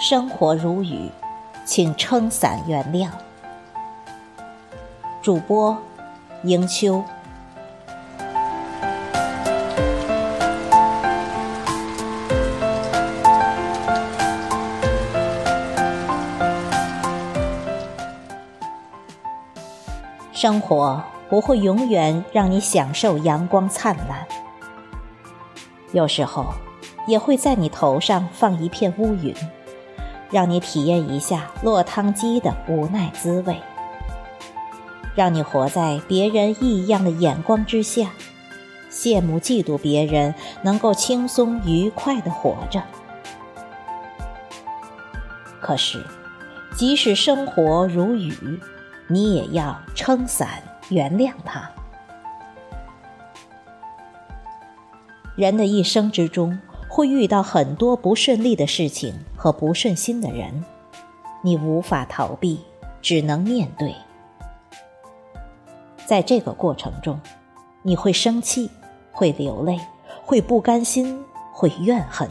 生活如雨，请撑伞原谅。主播：迎秋。生活不会永远让你享受阳光灿烂，有时候也会在你头上放一片乌云。让你体验一下落汤鸡的无奈滋味，让你活在别人异样的眼光之下，羡慕嫉妒别人能够轻松愉快的活着。可是，即使生活如雨，你也要撑伞原谅他。人的一生之中。会遇到很多不顺利的事情和不顺心的人，你无法逃避，只能面对。在这个过程中，你会生气，会流泪，会不甘心，会怨恨，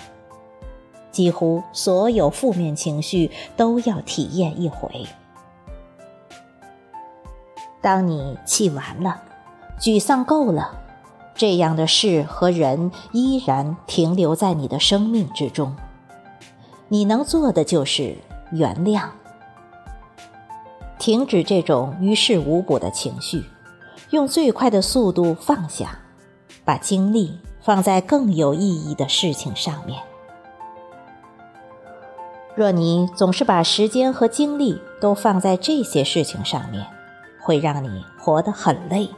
几乎所有负面情绪都要体验一回。当你气完了，沮丧够了。这样的事和人依然停留在你的生命之中，你能做的就是原谅，停止这种于事无补的情绪，用最快的速度放下，把精力放在更有意义的事情上面。若你总是把时间和精力都放在这些事情上面，会让你活得很累，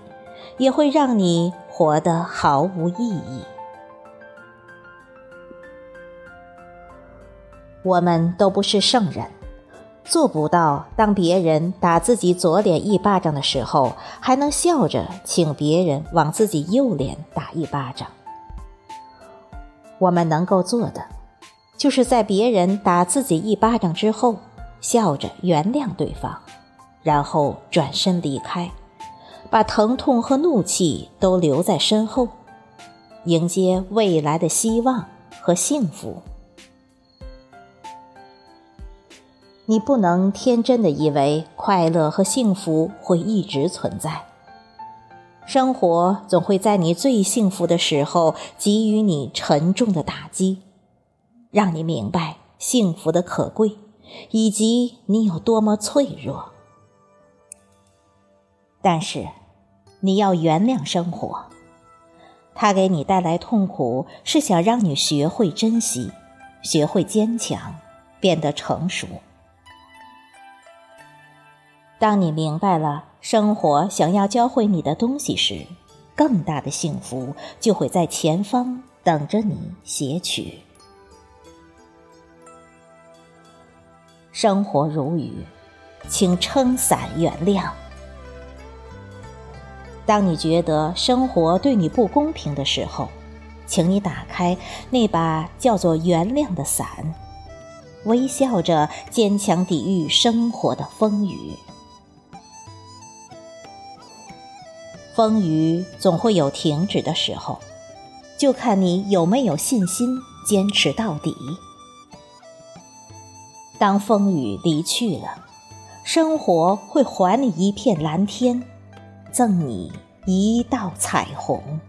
也会让你。活得毫无意义。我们都不是圣人，做不到当别人打自己左脸一巴掌的时候，还能笑着请别人往自己右脸打一巴掌。我们能够做的，就是在别人打自己一巴掌之后，笑着原谅对方，然后转身离开。把疼痛和怒气都留在身后，迎接未来的希望和幸福。你不能天真的以为快乐和幸福会一直存在，生活总会在你最幸福的时候给予你沉重的打击，让你明白幸福的可贵，以及你有多么脆弱。但是。你要原谅生活，它给你带来痛苦，是想让你学会珍惜，学会坚强，变得成熟。当你明白了生活想要教会你的东西时，更大的幸福就会在前方等着你撷取。生活如雨，请撑伞原谅。当你觉得生活对你不公平的时候，请你打开那把叫做原谅的伞，微笑着坚强抵御生活的风雨。风雨总会有停止的时候，就看你有没有信心坚持到底。当风雨离去了，生活会还你一片蓝天。赠你一道彩虹。